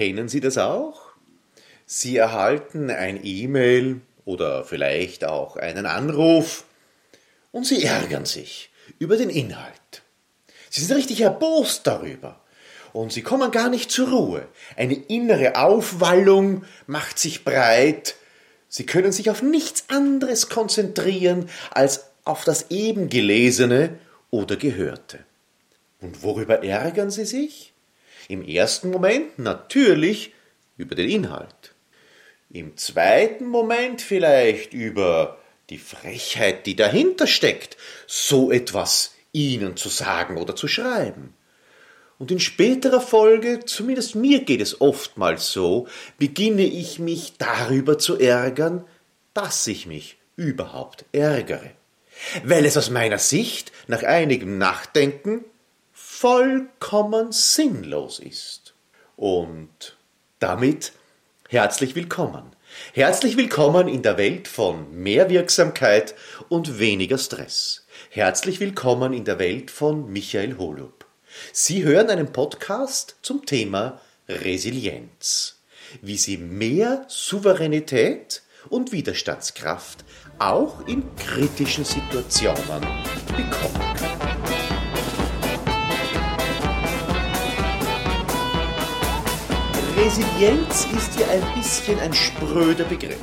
Kennen Sie das auch? Sie erhalten ein E-Mail oder vielleicht auch einen Anruf und Sie ärgern sich über den Inhalt. Sie sind richtig erbost darüber und Sie kommen gar nicht zur Ruhe. Eine innere Aufwallung macht sich breit. Sie können sich auf nichts anderes konzentrieren als auf das eben Gelesene oder Gehörte. Und worüber ärgern Sie sich? Im ersten Moment natürlich über den Inhalt. Im zweiten Moment vielleicht über die Frechheit, die dahinter steckt, so etwas Ihnen zu sagen oder zu schreiben. Und in späterer Folge, zumindest mir geht es oftmals so, beginne ich mich darüber zu ärgern, dass ich mich überhaupt ärgere. Weil es aus meiner Sicht nach einigem Nachdenken vollkommen sinnlos ist. Und damit herzlich willkommen. Herzlich willkommen in der Welt von mehr Wirksamkeit und weniger Stress. Herzlich willkommen in der Welt von Michael Holub. Sie hören einen Podcast zum Thema Resilienz. Wie Sie mehr Souveränität und Widerstandskraft auch in kritischen Situationen bekommen können. Resilienz ist ja ein bisschen ein spröder Begriff,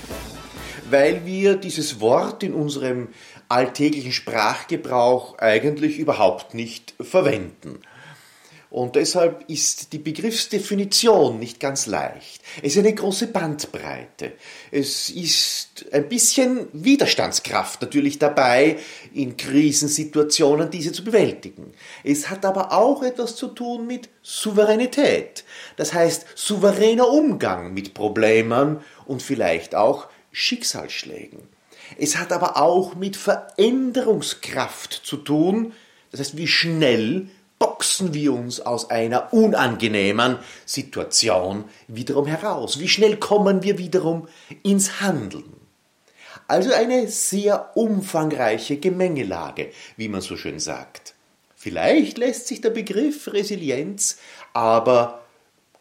weil wir dieses Wort in unserem alltäglichen Sprachgebrauch eigentlich überhaupt nicht verwenden. Und deshalb ist die Begriffsdefinition nicht ganz leicht. Es ist eine große Bandbreite. Es ist ein bisschen Widerstandskraft natürlich dabei, in Krisensituationen diese zu bewältigen. Es hat aber auch etwas zu tun mit Souveränität. Das heißt, souveräner Umgang mit Problemen und vielleicht auch Schicksalsschlägen. Es hat aber auch mit Veränderungskraft zu tun, das heißt, wie schnell boxen wir uns aus einer unangenehmen Situation wiederum heraus? Wie schnell kommen wir wiederum ins Handeln? Also eine sehr umfangreiche Gemengelage, wie man so schön sagt. Vielleicht lässt sich der Begriff Resilienz aber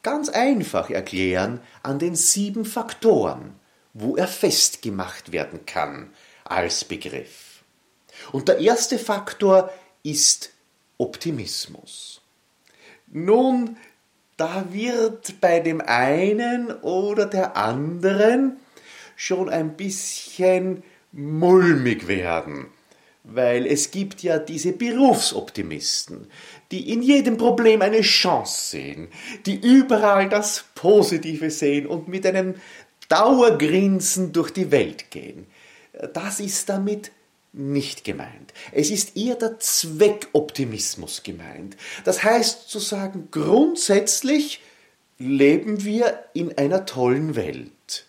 ganz einfach erklären an den sieben Faktoren, wo er festgemacht werden kann als Begriff. Und der erste Faktor ist Optimismus. Nun, da wird bei dem einen oder der anderen schon ein bisschen mulmig werden, weil es gibt ja diese Berufsoptimisten, die in jedem Problem eine Chance sehen, die überall das Positive sehen und mit einem Dauergrinsen durch die Welt gehen. Das ist damit nicht gemeint. Es ist eher der Zweckoptimismus gemeint. Das heißt zu sagen, grundsätzlich leben wir in einer tollen Welt.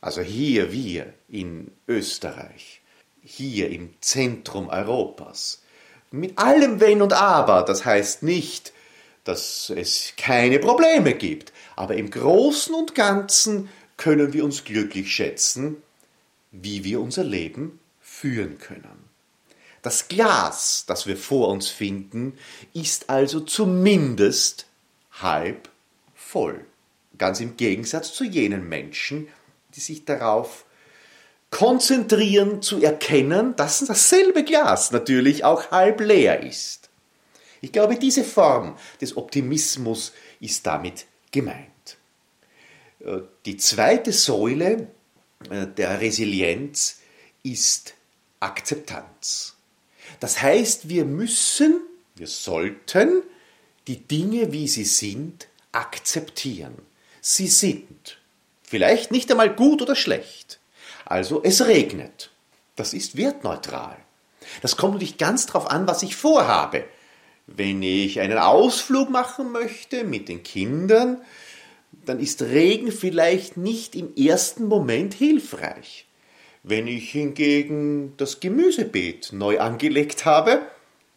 Also hier wir in Österreich, hier im Zentrum Europas. Mit allem Wenn und Aber, das heißt nicht, dass es keine Probleme gibt, aber im Großen und Ganzen können wir uns glücklich schätzen, wie wir unser Leben führen können. Das Glas, das wir vor uns finden, ist also zumindest halb voll. Ganz im Gegensatz zu jenen Menschen, die sich darauf konzentrieren zu erkennen, dass dasselbe Glas natürlich auch halb leer ist. Ich glaube, diese Form des Optimismus ist damit gemeint. Äh, die zweite Säule äh, der Resilienz ist Akzeptanz. Das heißt, wir müssen, wir sollten die Dinge, wie sie sind, akzeptieren. Sie sind. Vielleicht nicht einmal gut oder schlecht. Also es regnet. Das ist wertneutral. Das kommt nicht ganz darauf an, was ich vorhabe. Wenn ich einen Ausflug machen möchte mit den Kindern, dann ist Regen vielleicht nicht im ersten Moment hilfreich. Wenn ich hingegen das Gemüsebeet neu angelegt habe,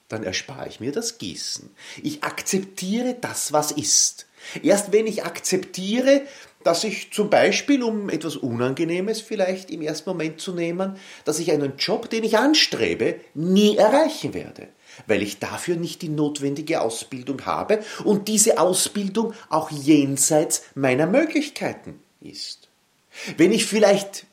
dann erspare ich mir das Gießen. Ich akzeptiere das, was ist. Erst wenn ich akzeptiere, dass ich zum Beispiel, um etwas Unangenehmes vielleicht im ersten Moment zu nehmen, dass ich einen Job, den ich anstrebe, nie erreichen werde. weil ich dafür nicht die notwendige Ausbildung habe und diese Ausbildung auch jenseits meiner Möglichkeiten ist. Wenn ich vielleicht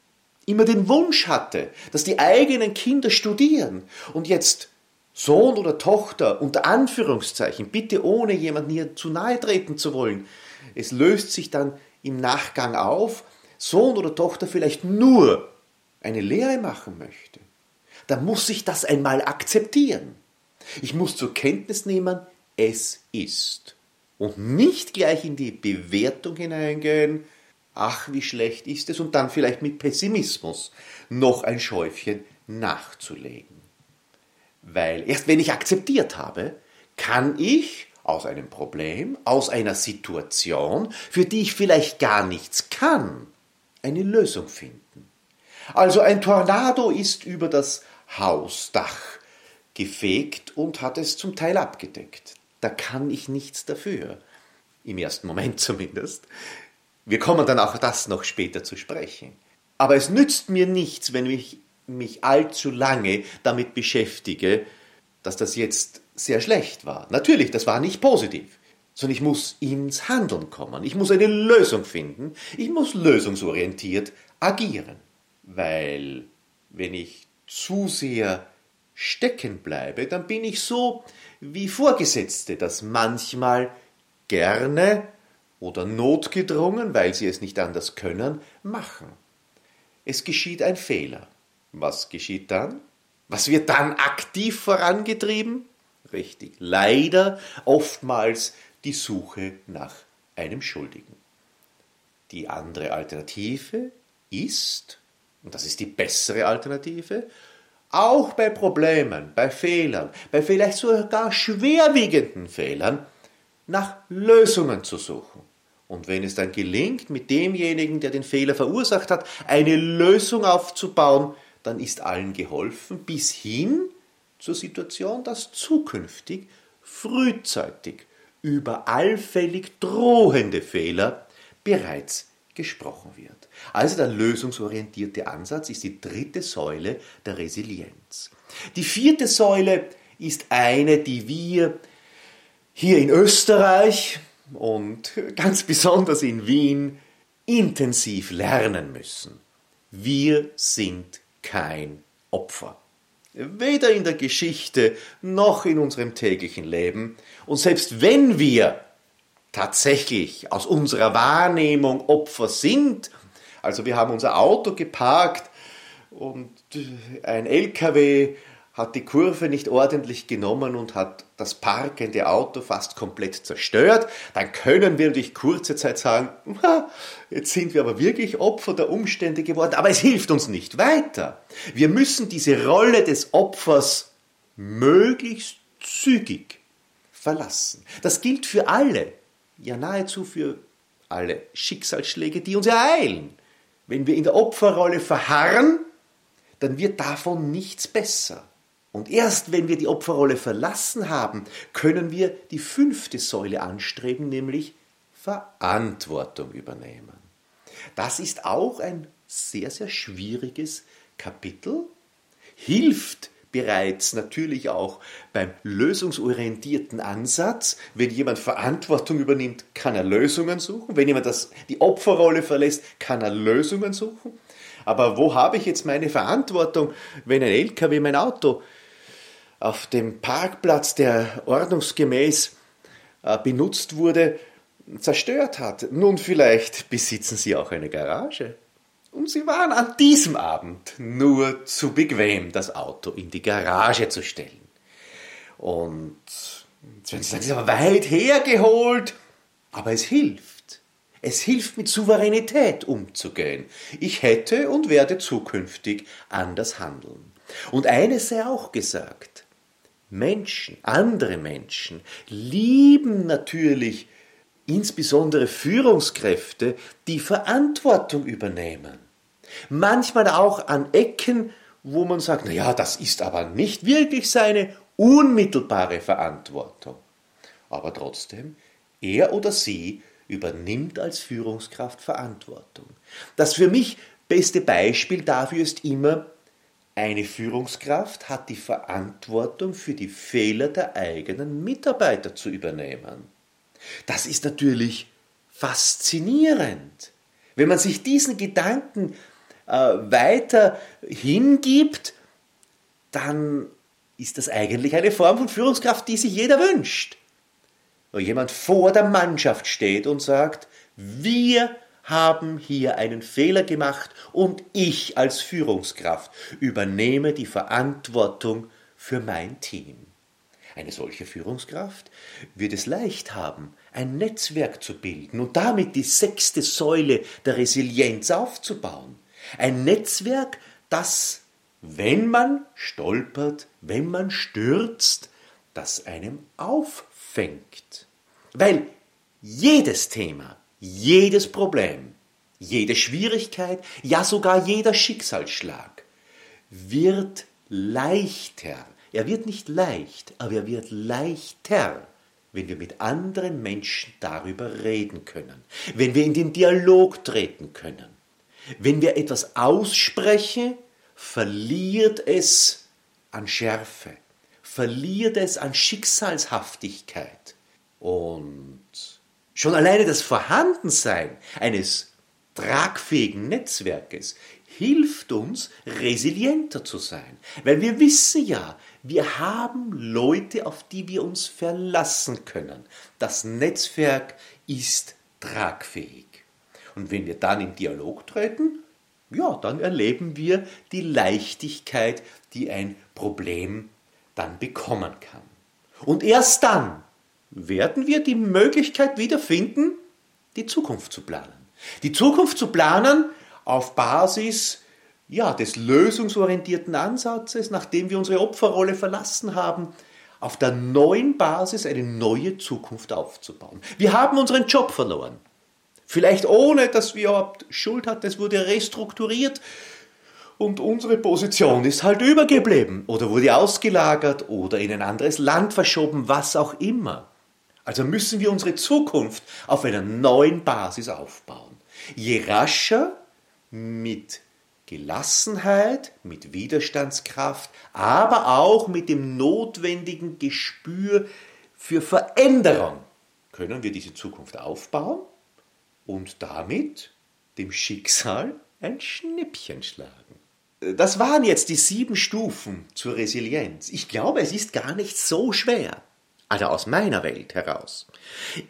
immer den Wunsch hatte, dass die eigenen Kinder studieren und jetzt Sohn oder Tochter unter Anführungszeichen, bitte ohne jemanden hier zu nahe treten zu wollen, es löst sich dann im Nachgang auf, Sohn oder Tochter vielleicht nur eine Lehre machen möchte, dann muss ich das einmal akzeptieren. Ich muss zur Kenntnis nehmen, es ist. Und nicht gleich in die Bewertung hineingehen, ach, wie schlecht ist es, und dann vielleicht mit Pessimismus noch ein Schäufchen nachzulegen. Weil erst wenn ich akzeptiert habe, kann ich aus einem Problem, aus einer Situation, für die ich vielleicht gar nichts kann, eine Lösung finden. Also ein Tornado ist über das Hausdach gefegt und hat es zum Teil abgedeckt. Da kann ich nichts dafür. Im ersten Moment zumindest. Wir kommen dann auch das noch später zu sprechen. Aber es nützt mir nichts, wenn ich mich allzu lange damit beschäftige, dass das jetzt sehr schlecht war. Natürlich, das war nicht positiv, sondern ich muss ins Handeln kommen. Ich muss eine Lösung finden. Ich muss lösungsorientiert agieren. Weil wenn ich zu sehr stecken bleibe, dann bin ich so wie Vorgesetzte, das manchmal gerne oder notgedrungen, weil sie es nicht anders können, machen. Es geschieht ein Fehler. Was geschieht dann? Was wird dann aktiv vorangetrieben? Richtig, leider oftmals die Suche nach einem Schuldigen. Die andere Alternative ist, und das ist die bessere Alternative, auch bei Problemen, bei Fehlern, bei vielleicht sogar schwerwiegenden Fehlern, nach Lösungen zu suchen. Und wenn es dann gelingt, mit demjenigen, der den Fehler verursacht hat, eine Lösung aufzubauen, dann ist allen geholfen, bis hin zur Situation, dass zukünftig frühzeitig über allfällig drohende Fehler bereits gesprochen wird. Also der lösungsorientierte Ansatz ist die dritte Säule der Resilienz. Die vierte Säule ist eine, die wir hier in Österreich und ganz besonders in Wien intensiv lernen müssen. Wir sind kein Opfer. Weder in der Geschichte noch in unserem täglichen Leben. Und selbst wenn wir tatsächlich aus unserer Wahrnehmung Opfer sind, also wir haben unser Auto geparkt und ein LKW hat die Kurve nicht ordentlich genommen und hat das parkende Auto fast komplett zerstört, dann können wir durch kurze Zeit sagen, jetzt sind wir aber wirklich Opfer der Umstände geworden, aber es hilft uns nicht weiter. Wir müssen diese Rolle des Opfers möglichst zügig verlassen. Das gilt für alle, ja nahezu für alle Schicksalsschläge, die uns ereilen. Wenn wir in der Opferrolle verharren, dann wird davon nichts besser. Und erst wenn wir die Opferrolle verlassen haben, können wir die fünfte Säule anstreben, nämlich Verantwortung übernehmen. Das ist auch ein sehr, sehr schwieriges Kapitel, hilft bereits natürlich auch beim lösungsorientierten Ansatz. Wenn jemand Verantwortung übernimmt, kann er Lösungen suchen. Wenn jemand das, die Opferrolle verlässt, kann er Lösungen suchen. Aber wo habe ich jetzt meine Verantwortung, wenn ein LKW mein Auto auf dem Parkplatz, der ordnungsgemäß äh, benutzt wurde, zerstört hat. Nun, vielleicht besitzen Sie auch eine Garage. Und Sie waren an diesem Abend nur zu bequem, das Auto in die Garage zu stellen. Und jetzt werden Sie sagen, es ist aber weit hergeholt. Aber es hilft. Es hilft, mit Souveränität umzugehen. Ich hätte und werde zukünftig anders handeln. Und eines sei auch gesagt. Menschen, andere Menschen lieben natürlich insbesondere Führungskräfte, die Verantwortung übernehmen. Manchmal auch an Ecken, wo man sagt, na ja, das ist aber nicht wirklich seine unmittelbare Verantwortung. Aber trotzdem, er oder sie übernimmt als Führungskraft Verantwortung. Das für mich beste Beispiel dafür ist immer Eine Führungskraft hat die Verantwortung für die Fehler der eigenen Mitarbeiter zu übernehmen. Das ist natürlich faszinierend. Wenn man sich diesen Gedanken äh, weiter hingibt, dann ist das eigentlich eine Form von Führungskraft, die sich jeder wünscht. Wo jemand vor der Mannschaft steht und sagt, wir haben hier einen Fehler gemacht und ich als Führungskraft übernehme die Verantwortung für mein Team. Eine solche Führungskraft wird es leicht haben, ein Netzwerk zu bilden und damit die sechste Säule der Resilienz aufzubauen. Ein Netzwerk, das, wenn man stolpert, wenn man stürzt, das einem auffängt. Weil jedes Thema, jedes Problem, jede Schwierigkeit, ja sogar jeder Schicksalsschlag wird leichter. Er wird nicht leicht, aber er wird leichter, wenn wir mit anderen Menschen darüber reden können, wenn wir in den Dialog treten können. Wenn wir etwas aussprechen, verliert es an Schärfe, verliert es an Schicksalshaftigkeit. Und Schon alleine das Vorhandensein eines tragfähigen Netzwerkes hilft uns, resilienter zu sein. Weil wir wissen ja, wir haben Leute, auf die wir uns verlassen können. Das Netzwerk ist tragfähig. Und wenn wir dann in Dialog treten, ja, dann erleben wir die Leichtigkeit, die ein Problem dann bekommen kann. Und erst dann werden wir die Möglichkeit wiederfinden, die Zukunft zu planen. Die Zukunft zu planen auf Basis ja, des lösungsorientierten Ansatzes, nachdem wir unsere Opferrolle verlassen haben, auf der neuen Basis eine neue Zukunft aufzubauen. Wir haben unseren Job verloren. Vielleicht ohne, dass wir überhaupt Schuld hatten, es wurde restrukturiert und unsere Position ist halt übergeblieben oder wurde ausgelagert oder in ein anderes Land verschoben, was auch immer. Also müssen wir unsere Zukunft auf einer neuen Basis aufbauen. Je rascher mit Gelassenheit, mit Widerstandskraft, aber auch mit dem notwendigen Gespür für Veränderung können wir diese Zukunft aufbauen und damit dem Schicksal ein Schnippchen schlagen. Das waren jetzt die sieben Stufen zur Resilienz. Ich glaube, es ist gar nicht so schwer also aus meiner Welt heraus.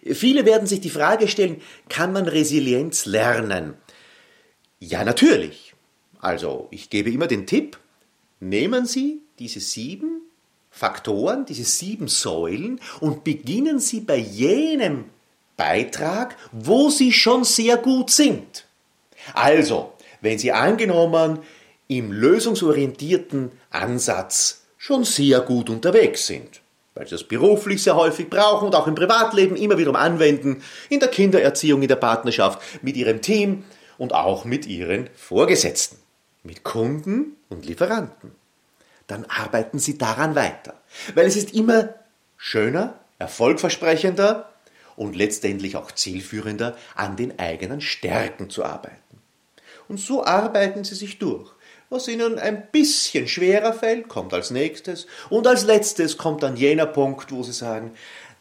Viele werden sich die Frage stellen, kann man Resilienz lernen? Ja, natürlich. Also, ich gebe immer den Tipp, nehmen Sie diese sieben Faktoren, diese sieben Säulen und beginnen Sie bei jenem Beitrag, wo Sie schon sehr gut sind. Also, wenn Sie angenommen im lösungsorientierten Ansatz schon sehr gut unterwegs sind, weil sie das beruflich sehr häufig brauchen und auch im Privatleben immer wiederum anwenden, in der Kindererziehung, in der Partnerschaft, mit ihrem Team und auch mit ihren Vorgesetzten, mit Kunden und Lieferanten. Dann arbeiten sie daran weiter, weil es ist immer schöner, erfolgversprechender und letztendlich auch zielführender, an den eigenen Stärken zu arbeiten. Und so arbeiten sie sich durch was ihnen ein bisschen schwerer fällt, kommt als nächstes. Und als letztes kommt dann jener Punkt, wo sie sagen,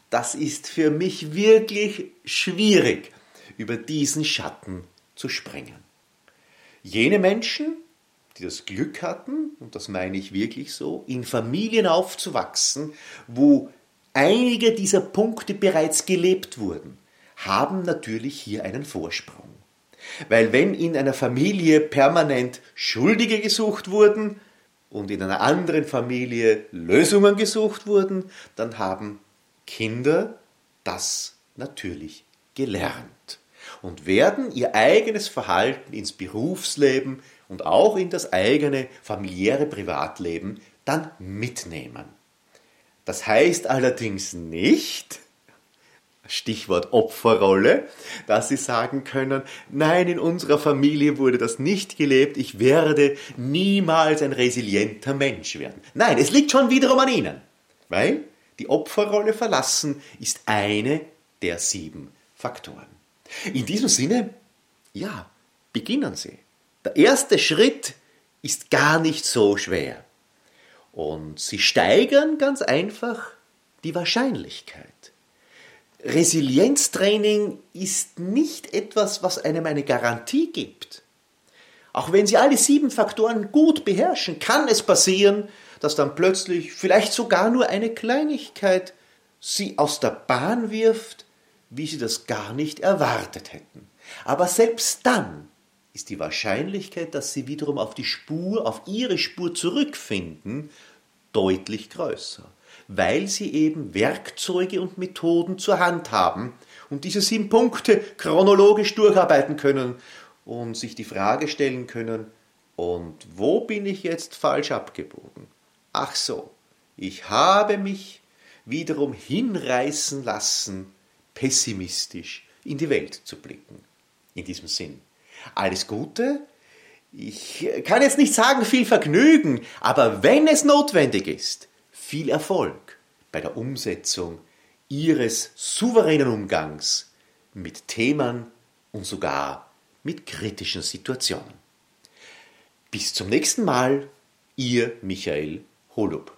das ist für mich wirklich schwierig, über diesen Schatten zu springen. Jene Menschen, die das Glück hatten, und das meine ich wirklich so, in Familien aufzuwachsen, wo einige dieser Punkte bereits gelebt wurden, haben natürlich hier einen Vorsprung. Weil wenn in einer Familie permanent Schuldige gesucht wurden und in einer anderen Familie Lösungen gesucht wurden, dann haben Kinder das natürlich gelernt und werden ihr eigenes Verhalten ins Berufsleben und auch in das eigene familiäre Privatleben dann mitnehmen. Das heißt allerdings nicht, Stichwort Opferrolle, dass sie sagen können, nein, in unserer Familie wurde das nicht gelebt, ich werde niemals ein resilienter Mensch werden. Nein, es liegt schon wiederum an ihnen, weil die Opferrolle verlassen ist eine der sieben Faktoren. In diesem Sinne, ja, beginnen Sie. Der erste Schritt ist gar nicht so schwer. Und sie steigern ganz einfach die Wahrscheinlichkeit. Resilienztraining ist nicht etwas, was einem eine Garantie gibt. Auch wenn Sie alle sieben Faktoren gut beherrschen, kann es passieren, dass dann plötzlich vielleicht sogar nur eine Kleinigkeit Sie aus der Bahn wirft, wie Sie das gar nicht erwartet hätten. Aber selbst dann ist die Wahrscheinlichkeit, dass Sie wiederum auf die Spur, auf Ihre Spur zurückfinden, deutlich größer, weil Sie eben Werkzeuge und Methoden zur Hand haben und diese sieben Punkte chronologisch durcharbeiten können und sich die Frage stellen können, und wo bin ich jetzt falsch abgebogen? Ach so, ich habe mich wiederum hinreißen lassen, pessimistisch in die Welt zu blicken. In diesem Sinn. Alles Gute. Ich kann jetzt nicht sagen viel Vergnügen, aber wenn es notwendig ist, viel Erfolg bei der Umsetzung Ihres souveränen Umgangs mit Themen und sogar mit kritischen Situationen. Bis zum nächsten Mal, Ihr Michael Holub.